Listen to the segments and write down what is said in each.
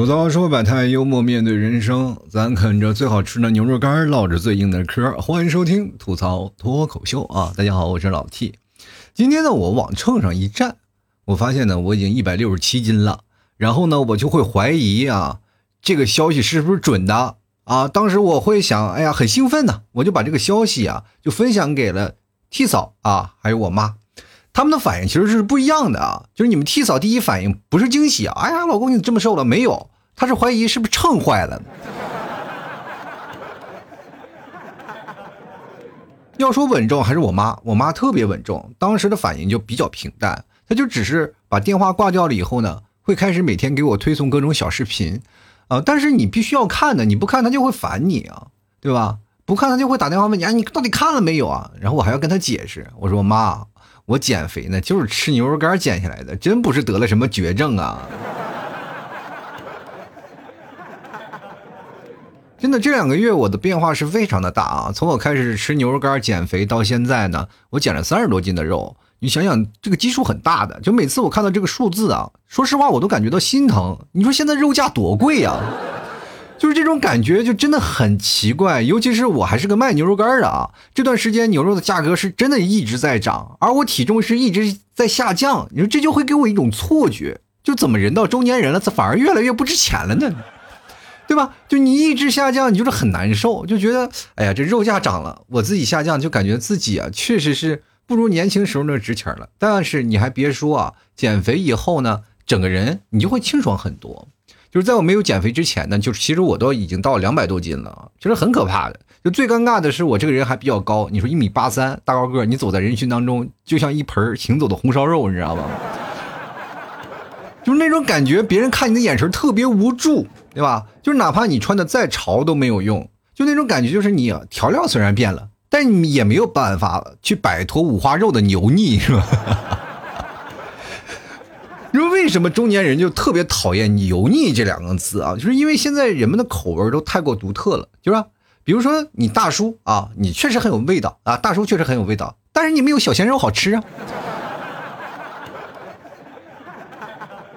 吐槽说百态，幽默面对人生。咱啃着最好吃的牛肉干，唠着最硬的嗑。欢迎收听吐槽脱口秀啊！大家好，我是老 T。今天呢，我往秤上一站，我发现呢，我已经一百六十七斤了。然后呢，我就会怀疑啊，这个消息是不是准的啊？当时我会想，哎呀，很兴奋呢，我就把这个消息啊，就分享给了 T 嫂啊，还有我妈。他们的反应其实是不一样的啊，就是你们替嫂第一反应不是惊喜啊，哎呀，老公你这么瘦了没有？他是怀疑是不是秤坏了。要说稳重还是我妈，我妈特别稳重，当时的反应就比较平淡，她就只是把电话挂掉了以后呢，会开始每天给我推送各种小视频，啊，但是你必须要看的，你不看她就会烦你啊，对吧？不看她就会打电话问你，啊，你到底看了没有啊？然后我还要跟她解释，我说妈。我减肥呢，就是吃牛肉干减下来的，真不是得了什么绝症啊！真的，这两个月我的变化是非常的大啊！从我开始吃牛肉干减肥到现在呢，我减了三十多斤的肉。你想想，这个基数很大的，就每次我看到这个数字啊，说实话我都感觉到心疼。你说现在肉价多贵呀？就是这种感觉，就真的很奇怪。尤其是我还是个卖牛肉干的啊，这段时间牛肉的价格是真的一直在涨，而我体重是一直在下降。你说这就会给我一种错觉，就怎么人到中年人了，这反而越来越不值钱了呢？对吧？就你一直下降，你就是很难受，就觉得哎呀，这肉价涨了，我自己下降，就感觉自己啊，确实是不如年轻时候那值钱了。但是你还别说啊，减肥以后呢，整个人你就会清爽很多。就是在我没有减肥之前呢，就是其实我都已经到两百多斤了，其实很可怕的。就最尴尬的是我这个人还比较高，你说一米八三大高个，你走在人群当中就像一盆行走的红烧肉，你知道吗？就是那种感觉，别人看你的眼神特别无助，对吧？就是哪怕你穿的再潮都没有用，就那种感觉，就是你调料虽然变了，但你也没有办法去摆脱五花肉的油腻，是吧？你说为什么中年人就特别讨厌“油腻”这两个字啊？就是因为现在人们的口味都太过独特了，就是比如说你大叔啊，你确实很有味道啊，大叔确实很有味道，但是你没有小鲜肉好吃啊。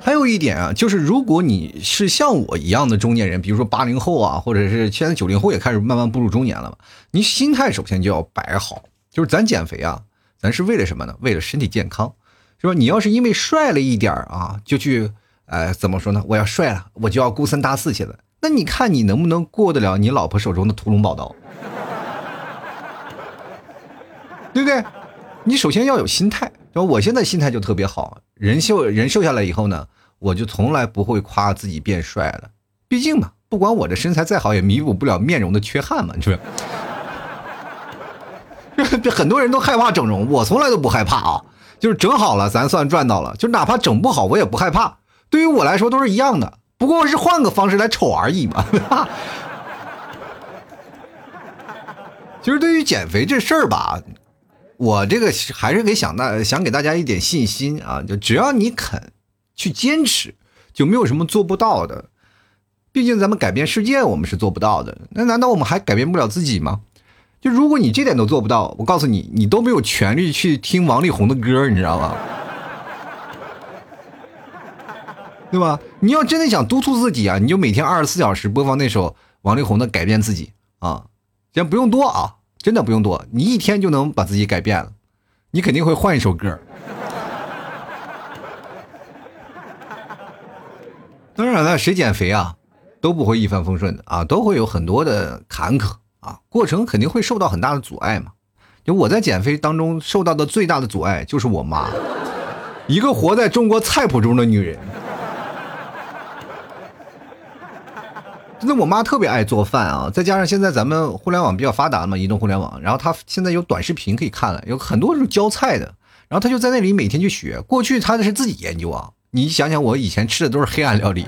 还有一点啊，就是如果你是像我一样的中年人，比如说八零后啊，或者是现在九零后也开始慢慢步入中年了嘛，你心态首先就要摆好，就是咱减肥啊，咱是为了什么呢？为了身体健康。是吧？你要是因为帅了一点啊，就去，呃，怎么说呢？我要帅了，我就要孤三搭四去了。那你看你能不能过得了你老婆手中的屠龙宝刀？对不对？你首先要有心态。我现在心态就特别好，人瘦人瘦下来以后呢，我就从来不会夸自己变帅了。毕竟嘛，不管我的身材再好，也弥补不了面容的缺憾嘛，是不是？这很多人都害怕整容，我从来都不害怕啊。就是整好了，咱算赚到了。就哪怕整不好，我也不害怕。对于我来说都是一样的，不过是换个方式来丑而已嘛。其 实对于减肥这事儿吧，我这个还是给想大想给大家一点信心啊。就只要你肯去坚持，就没有什么做不到的。毕竟咱们改变世界，我们是做不到的。那难道我们还改变不了自己吗？就如果你这点都做不到，我告诉你，你都没有权利去听王力宏的歌，你知道吗？对吧？你要真的想督促自己啊，你就每天二十四小时播放那首王力宏的《改变自己》啊，先不用多啊，真的不用多，你一天就能把自己改变了，你肯定会换一首歌。当然了，谁减肥啊，都不会一帆风顺的啊，都会有很多的坎坷。啊，过程肯定会受到很大的阻碍嘛。就我在减肥当中受到的最大的阻碍就是我妈，一个活在中国菜谱中的女人。真的，我妈特别爱做饭啊，再加上现在咱们互联网比较发达嘛，移动互联网，然后她现在有短视频可以看了，有很多是教菜的，然后她就在那里每天去学。过去她的是自己研究啊，你想想我以前吃的都是黑暗料理，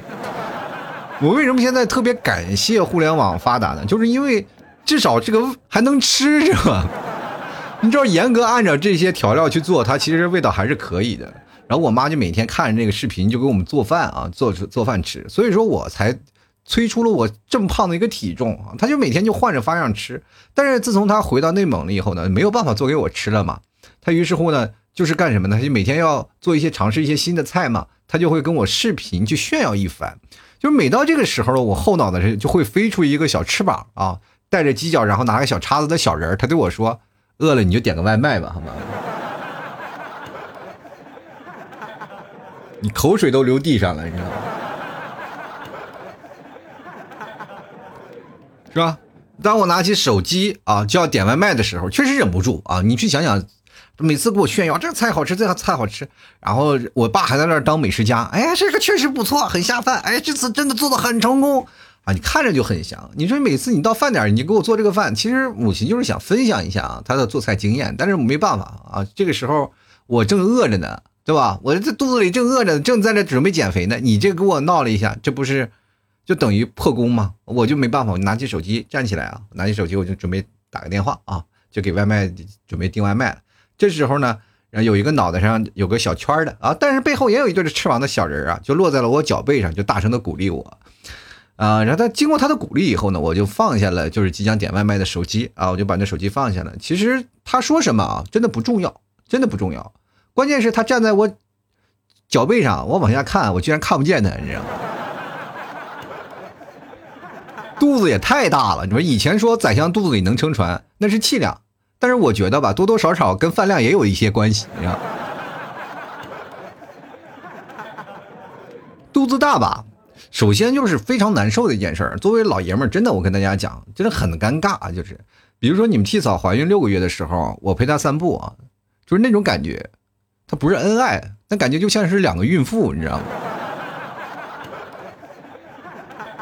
我为什么现在特别感谢互联网发达呢？就是因为。至少这个还能吃是吧，你知道，严格按照这些调料去做，它其实味道还是可以的。然后我妈就每天看着那个视频，就给我们做饭啊，做做饭吃。所以说我才催出了我这么胖的一个体重啊。她就每天就换着花样吃。但是自从她回到内蒙了以后呢，没有办法做给我吃了嘛。她于是乎呢，就是干什么呢？她就每天要做一些尝试一些新的菜嘛，她就会跟我视频去炫耀一番。就是每到这个时候呢，我后脑袋就会飞出一个小翅膀啊，带着犄角，然后拿个小叉子的小人他对我说：“饿了你就点个外卖吧，好吗？”你口水都流地上了，你知道吗？是吧？当我拿起手机啊就要点外卖的时候，确实忍不住啊！你去想想，每次给我炫耀这菜好吃，这个菜好吃，然后我爸还在那儿当美食家，哎，这个确实不错，很下饭，哎，这次真的做的很成功啊！你看着就很香。你说每次你到饭点，你给我做这个饭，其实母亲就是想分享一下啊她的做菜经验，但是没办法啊，这个时候我正饿着呢，对吧？我这肚子里正饿着，正在这准备减肥呢，你这给我闹了一下，这不是？就等于破功吗，我就没办法，我拿起手机站起来啊，拿起手机我就准备打个电话啊，就给外卖准备订外卖了。这时候呢，有一个脑袋上有个小圈的啊，但是背后也有一对翅膀的小人啊，就落在了我脚背上，就大声的鼓励我啊。然后他经过他的鼓励以后呢，我就放下了就是即将点外卖的手机啊，我就把那手机放下了。其实他说什么啊，真的不重要，真的不重要，关键是他站在我脚背上，我往下看，我居然看不见他，你知道吗？肚子也太大了，你说以前说宰相肚子里能撑船，那是气量，但是我觉得吧，多多少少跟饭量也有一些关系，你知道吗。肚子大吧，首先就是非常难受的一件事儿。作为老爷们儿，真的，我跟大家讲，真的很尴尬啊。就是，比如说你们替嫂怀孕六个月的时候，我陪她散步啊，就是那种感觉，她不是恩爱，那感觉就像是两个孕妇，你知道吗？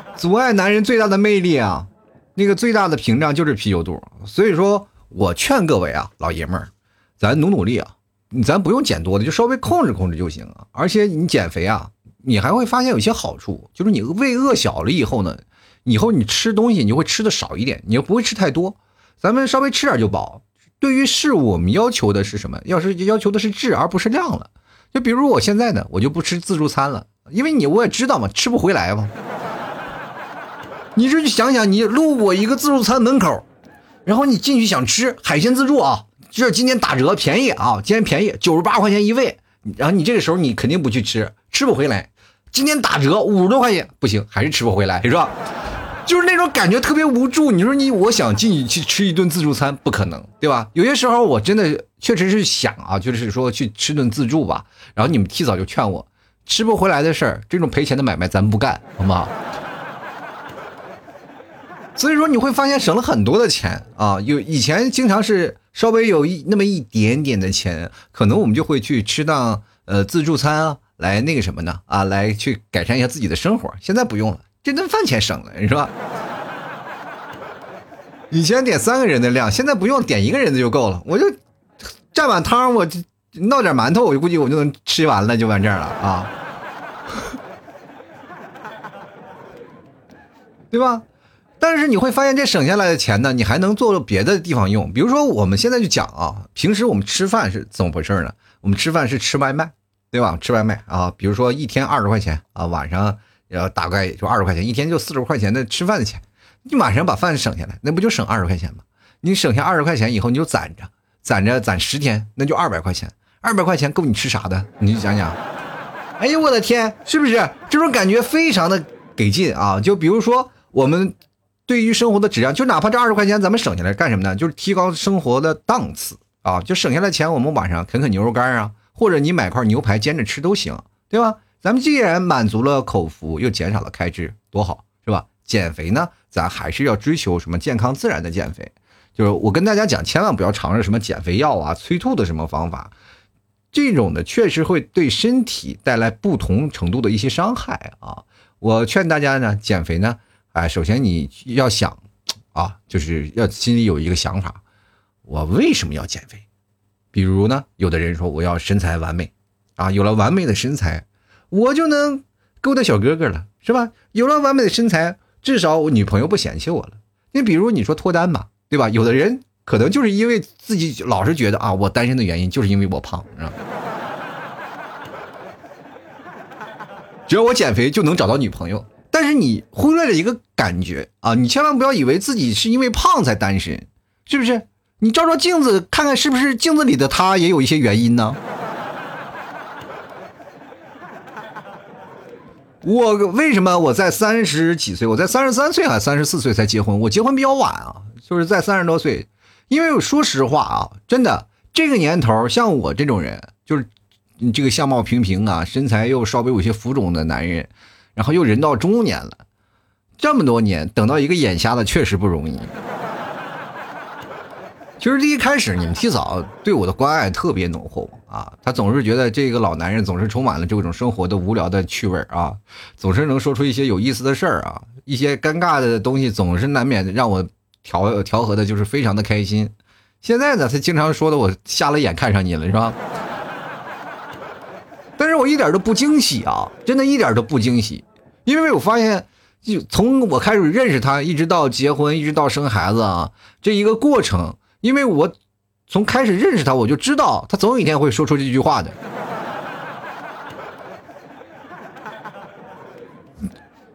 阻碍男人最大的魅力啊，那个最大的屏障就是啤酒肚。所以说我劝各位啊，老爷们儿，咱努努力啊，咱不用减多的，就稍微控制控制就行啊。而且你减肥啊，你还会发现有些好处，就是你胃饿小了以后呢，以后你吃东西你就会吃的少一点，你又不会吃太多。咱们稍微吃点就饱。对于事物，我们要求的是什么？要是要求的是质而不是量了。就比如我现在呢，我就不吃自助餐了，因为你我也知道嘛，吃不回来嘛。你这就想想，你路过一个自助餐门口，然后你进去想吃海鲜自助啊，这今天打折便宜啊，今天便宜九十八块钱一位，然后你这个时候你肯定不去吃，吃不回来。今天打折五十多块钱不行，还是吃不回来，是吧？就是那种感觉特别无助。你说你我想进去去吃一顿自助餐，不可能，对吧？有些时候我真的确实是想啊，就是说去吃顿自助吧。然后你们提早就劝我，吃不回来的事儿，这种赔钱的买卖咱不干，好吗？所以说你会发现省了很多的钱啊！有以前经常是稍微有一那么一点点的钱，可能我们就会去吃档呃自助餐啊，来那个什么呢啊，来去改善一下自己的生活。现在不用了，这顿饭钱省了，是吧？以前点三个人的量，现在不用点一个人的就够了。我就蘸碗汤，我闹点馒头，我就估计我就能吃完了，就完事儿了啊，对吧？但是你会发现，这省下来的钱呢，你还能做别的地方用。比如说，我们现在就讲啊，平时我们吃饭是怎么回事呢？我们吃饭是吃外卖，对吧？吃外卖啊，比如说一天二十块钱啊，晚上要大概就二十块钱，一天就四十块钱的吃饭的钱。你晚上把饭省下来，那不就省二十块钱吗？你省下二十块钱以后，你就攒着，攒着攒十天，那就二百块钱。二百块钱够你吃啥的？你想想。哎呦我的天，是不是这种感觉非常的给劲啊？就比如说我们。对于生活的质量，就哪怕这二十块钱咱们省下来干什么呢？就是提高生活的档次啊！就省下来钱，我们晚上啃啃牛肉干啊，或者你买块牛排煎着吃都行，对吧？咱们既然满足了口福，又减少了开支，多好，是吧？减肥呢，咱还是要追求什么健康自然的减肥。就是我跟大家讲，千万不要尝试什么减肥药啊、催吐的什么方法，这种的确实会对身体带来不同程度的一些伤害啊！我劝大家呢，减肥呢。哎，首先你要想，啊，就是要心里有一个想法，我为什么要减肥？比如呢，有的人说我要身材完美，啊，有了完美的身材，我就能勾搭小哥哥了，是吧？有了完美的身材，至少我女朋友不嫌弃我了。你比如你说脱单嘛，对吧？有的人可能就是因为自己老是觉得啊，我单身的原因就是因为我胖，是吧？只要我减肥就能找到女朋友。但是你忽略了一个感觉啊！你千万不要以为自己是因为胖才单身，是不是？你照照镜子，看看是不是镜子里的他也有一些原因呢？我为什么我在三十几岁？我在三十三岁还三十四岁才结婚？我结婚比较晚啊，就是在三十多岁。因为说实话啊，真的这个年头，像我这种人，就是你这个相貌平平啊，身材又稍微有些浮肿的男人，然后又人到中年了，这么多年等到一个眼瞎的确实不容易。其实一开始你们提早对我的关爱特别浓厚啊，他总是觉得这个老男人总是充满了这种生活的无聊的趣味啊，总是能说出一些有意思的事儿啊，一些尴尬的东西总是难免让我调调和的，就是非常的开心。现在呢，他经常说的我瞎了眼看上你了，是吧？但是我一点都不惊喜啊，真的一点都不惊喜，因为我发现，就从我开始认识他，一直到结婚，一直到生孩子啊，这一个过程。因为我从开始认识他，我就知道他总有一天会说出这句话的。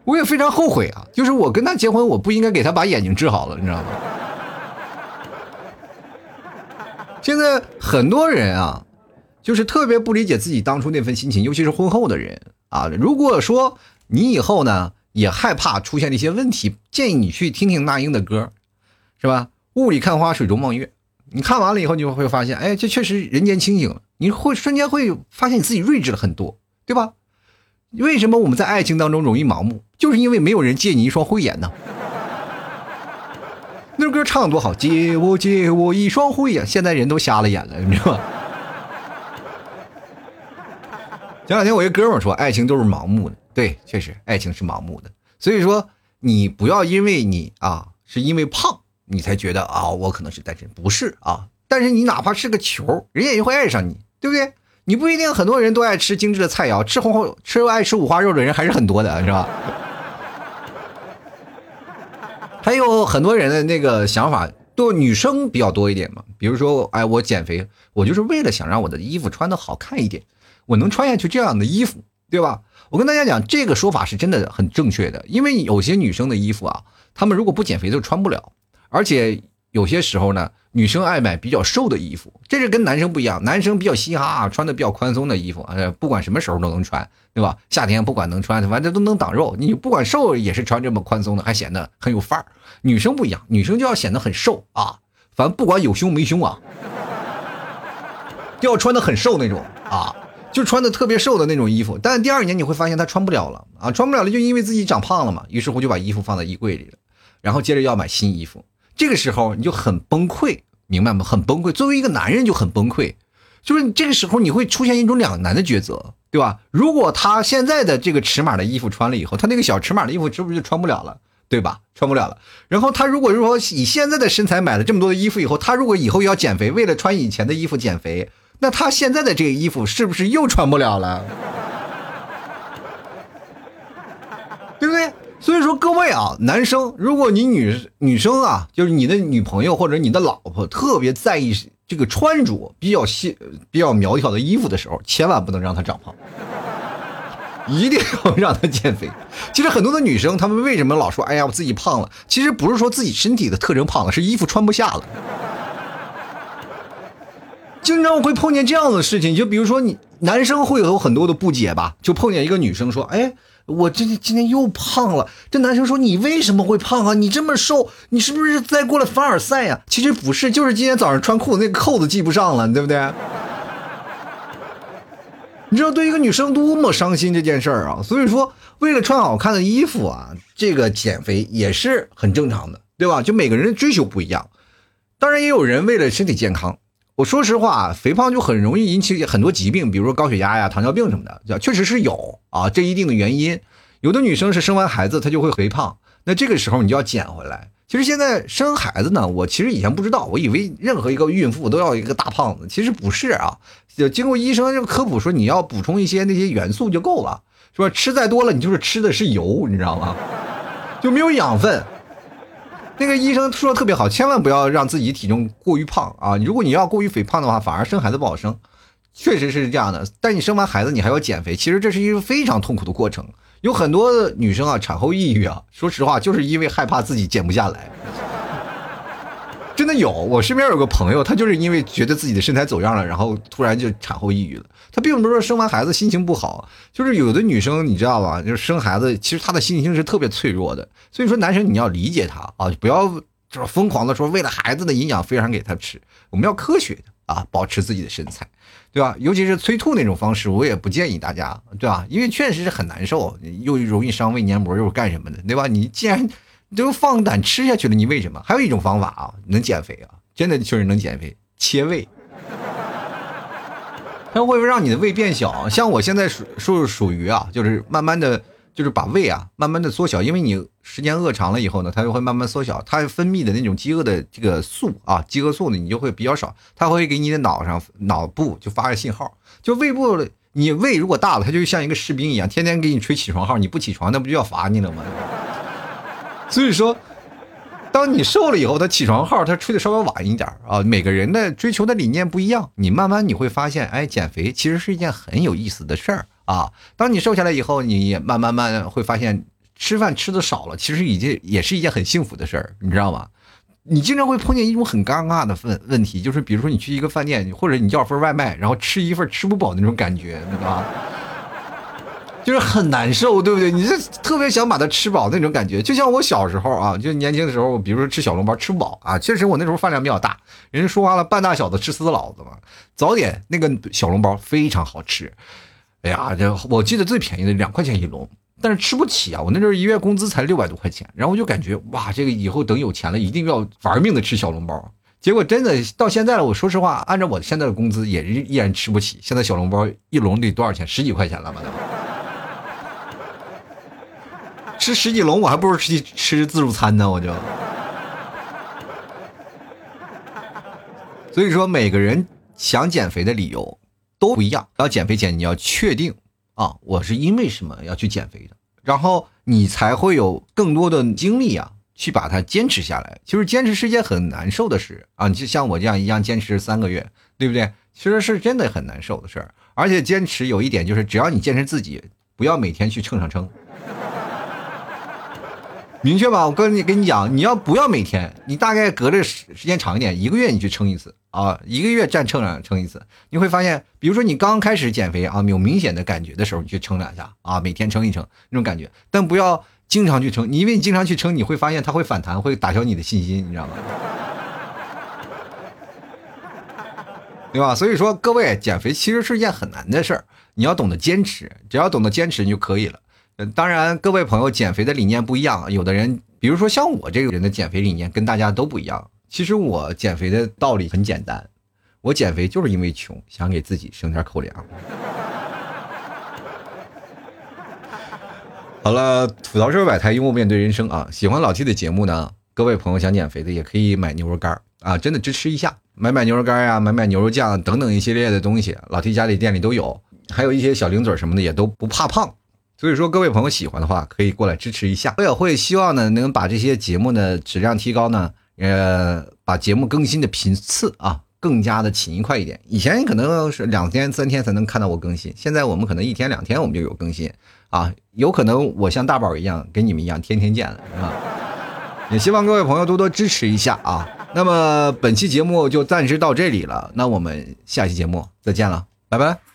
我也非常后悔啊，就是我跟他结婚，我不应该给他把眼睛治好了，你知道吗？现在很多人啊，就是特别不理解自己当初那份心情，尤其是婚后的人啊。如果说你以后呢也害怕出现一些问题，建议你去听听那英的歌，是吧？雾里看花，水中望月。你看完了以后，你就会发现，哎，这确实人间清醒了。你会瞬间会发现你自己睿智了很多，对吧？为什么我们在爱情当中容易盲目？就是因为没有人借你一双慧眼呢。那歌唱的多好，借我借我一双慧眼。现在人都瞎了眼了，你知道吗？前两天我一哥们说，爱情都是盲目的。对，确实，爱情是盲目的。所以说，你不要因为你啊，是因为胖。你才觉得啊，我可能是单身，不是啊？但是你哪怕是个球，人家也会爱上你，对不对？你不一定很多人都爱吃精致的菜肴，吃红红吃爱吃五花肉的人还是很多的，是吧？还有很多人的那个想法，都女生比较多一点嘛。比如说，哎，我减肥，我就是为了想让我的衣服穿的好看一点，我能穿下去这样的衣服，对吧？我跟大家讲，这个说法是真的很正确的，因为有些女生的衣服啊，她们如果不减肥就穿不了。而且有些时候呢，女生爱买比较瘦的衣服，这是跟男生不一样。男生比较嘻哈，穿的比较宽松的衣服，呃，不管什么时候都能穿，对吧？夏天不管能穿，反正都能挡肉。你不管瘦也是穿这么宽松的，还显得很有范儿。女生不一样，女生就要显得很瘦啊，反正不管有胸没胸啊，就要穿的很瘦那种啊，就穿的特别瘦的那种衣服。但是第二年你会发现她穿不了了啊，穿不了了，就因为自己长胖了嘛。于是乎就把衣服放在衣柜里了，然后接着要买新衣服。这个时候你就很崩溃，明白吗？很崩溃。作为一个男人就很崩溃，就是你这个时候你会出现一种两难的抉择，对吧？如果他现在的这个尺码的衣服穿了以后，他那个小尺码的衣服是不是就穿不了了，对吧？穿不了了。然后他如果说以现在的身材买了这么多的衣服以后，他如果以后要减肥，为了穿以前的衣服减肥，那他现在的这个衣服是不是又穿不了了？对不对？所以说，各位啊，男生，如果你女女生啊，就是你的女朋友或者你的老婆特别在意这个穿着比较细、比较苗条的衣服的时候，千万不能让她长胖，一定要让她减肥。其实很多的女生，她们为什么老说“哎呀，我自己胖了”？其实不是说自己身体的特征胖了，是衣服穿不下了。经常会碰见这样的事情，就比如说你男生会有很多的不解吧，就碰见一个女生说：“哎。”我这今天又胖了。这男生说：“你为什么会胖啊？你这么瘦，你是不是在过了凡尔赛呀？”其实不是，就是今天早上穿裤子那个扣子系不上了，对不对？你知道对一个女生多么伤心这件事儿啊！所以说，为了穿好看的衣服啊，这个减肥也是很正常的，对吧？就每个人的追求不一样，当然也有人为了身体健康。我说实话，肥胖就很容易引起很多疾病，比如说高血压呀、糖尿病什么的，确实是有啊，这一定的原因。有的女生是生完孩子她就会肥胖，那这个时候你就要减回来。其实现在生孩子呢，我其实以前不知道，我以为任何一个孕妇都要一个大胖子，其实不是啊。经过医生这个科普说，你要补充一些那些元素就够了，是吧？吃再多了，你就是吃的是油，你知道吗？就没有养分。那个医生说的特别好，千万不要让自己体重过于胖啊！如果你要过于肥胖的话，反而生孩子不好生，确实是这样的。但你生完孩子，你还要减肥，其实这是一个非常痛苦的过程。有很多女生啊，产后抑郁啊，说实话，就是因为害怕自己减不下来。真的有，我身边有个朋友，他就是因为觉得自己的身材走样了，然后突然就产后抑郁了。他并不是说生完孩子心情不好，就是有的女生你知道吧，就是生孩子，其实她的心情是特别脆弱的。所以说，男生你要理解她啊，不要就是疯狂的说为了孩子的营养非常给他吃，我们要科学的啊，保持自己的身材，对吧？尤其是催吐那种方式，我也不建议大家，对吧？因为确实是很难受，又容易伤胃黏膜，又是干什么的，对吧？你既然都放胆吃下去了，你为什么？还有一种方法啊，能减肥啊，真的确实能减肥，切胃，它会不会让你的胃变小？像我现在属属属于啊，就是慢慢的就是把胃啊慢慢的缩小，因为你时间饿长了以后呢，它就会慢慢缩小，它分泌的那种饥饿的这个素啊，饥饿素呢你就会比较少，它会给你的脑上脑部就发个信号，就胃部你胃如果大了，它就像一个士兵一样，天天给你吹起床号，你不起床，那不就要罚你了吗？所以说，当你瘦了以后，他起床号他吹的稍微晚一点啊。每个人的追求的理念不一样，你慢慢你会发现，哎，减肥其实是一件很有意思的事儿啊。当你瘦下来以后，你也慢慢慢会发现，吃饭吃的少了，其实已经也是一件很幸福的事儿，你知道吗？你经常会碰见一种很尴尬的问问题，就是比如说你去一个饭店，或者你叫份外卖，然后吃一份吃不饱那种感觉，对吧？就是很难受，对不对？你这特别想把它吃饱那种感觉，就像我小时候啊，就年轻的时候，比如说吃小笼包吃不饱啊，确实我那时候饭量比较大。人家说话了，半大小子吃死老子嘛。早点那个小笼包非常好吃，哎呀，这我记得最便宜的两块钱一笼，但是吃不起啊。我那时候一月工资才六百多块钱，然后我就感觉哇，这个以后等有钱了，一定要玩命的吃小笼包。结果真的到现在了，我说实话，按照我现在的工资，也依然吃不起。现在小笼包一笼得多少钱？十几块钱了吧？吃十几笼，我还不如吃吃自助餐呢。我就，所以说每个人想减肥的理由都不一样。要减肥前，你要确定啊，我是因为什么要去减肥的，然后你才会有更多的精力啊，去把它坚持下来。其实坚持是件很难受的事啊，你就像我这样一样坚持三个月，对不对？其实是真的很难受的事儿。而且坚持有一点就是，只要你坚持自己，不要每天去称上称。明确吧，我跟你跟你讲，你要不要每天？你大概隔着时时间长一点，一个月你去称一次啊，一个月站秤上称一次，你会发现，比如说你刚开始减肥啊，有明显的感觉的时候，你去称两下啊，每天称一称那种感觉，但不要经常去称，你因为你经常去称，你会发现它会反弹，会打消你的信心，你知道吗？对吧？所以说，各位减肥其实是一件很难的事儿，你要懂得坚持，只要懂得坚持，你就可以了。当然，各位朋友，减肥的理念不一样。有的人，比如说像我这个人的减肥理念跟大家都不一样。其实我减肥的道理很简单，我减肥就是因为穷，想给自己省点口粮。好了，吐槽社会百态，幽默面对人生啊！喜欢老 T 的节目呢，各位朋友想减肥的也可以买牛肉干啊，真的支持一下，买买牛肉干呀，买买牛肉酱等等一系列的东西，老 T 家里店里都有，还有一些小零嘴什么的也都不怕胖。所以说，各位朋友喜欢的话，可以过来支持一下。我也会希望呢，能把这些节目的质量提高呢，呃，把节目更新的频次啊，更加的勤快一点。以前可能是两天三天才能看到我更新，现在我们可能一天两天我们就有更新啊。有可能我像大宝一样，跟你们一样天天见了，啊？也希望各位朋友多多支持一下啊。那么本期节目就暂时到这里了，那我们下期节目再见了，拜拜。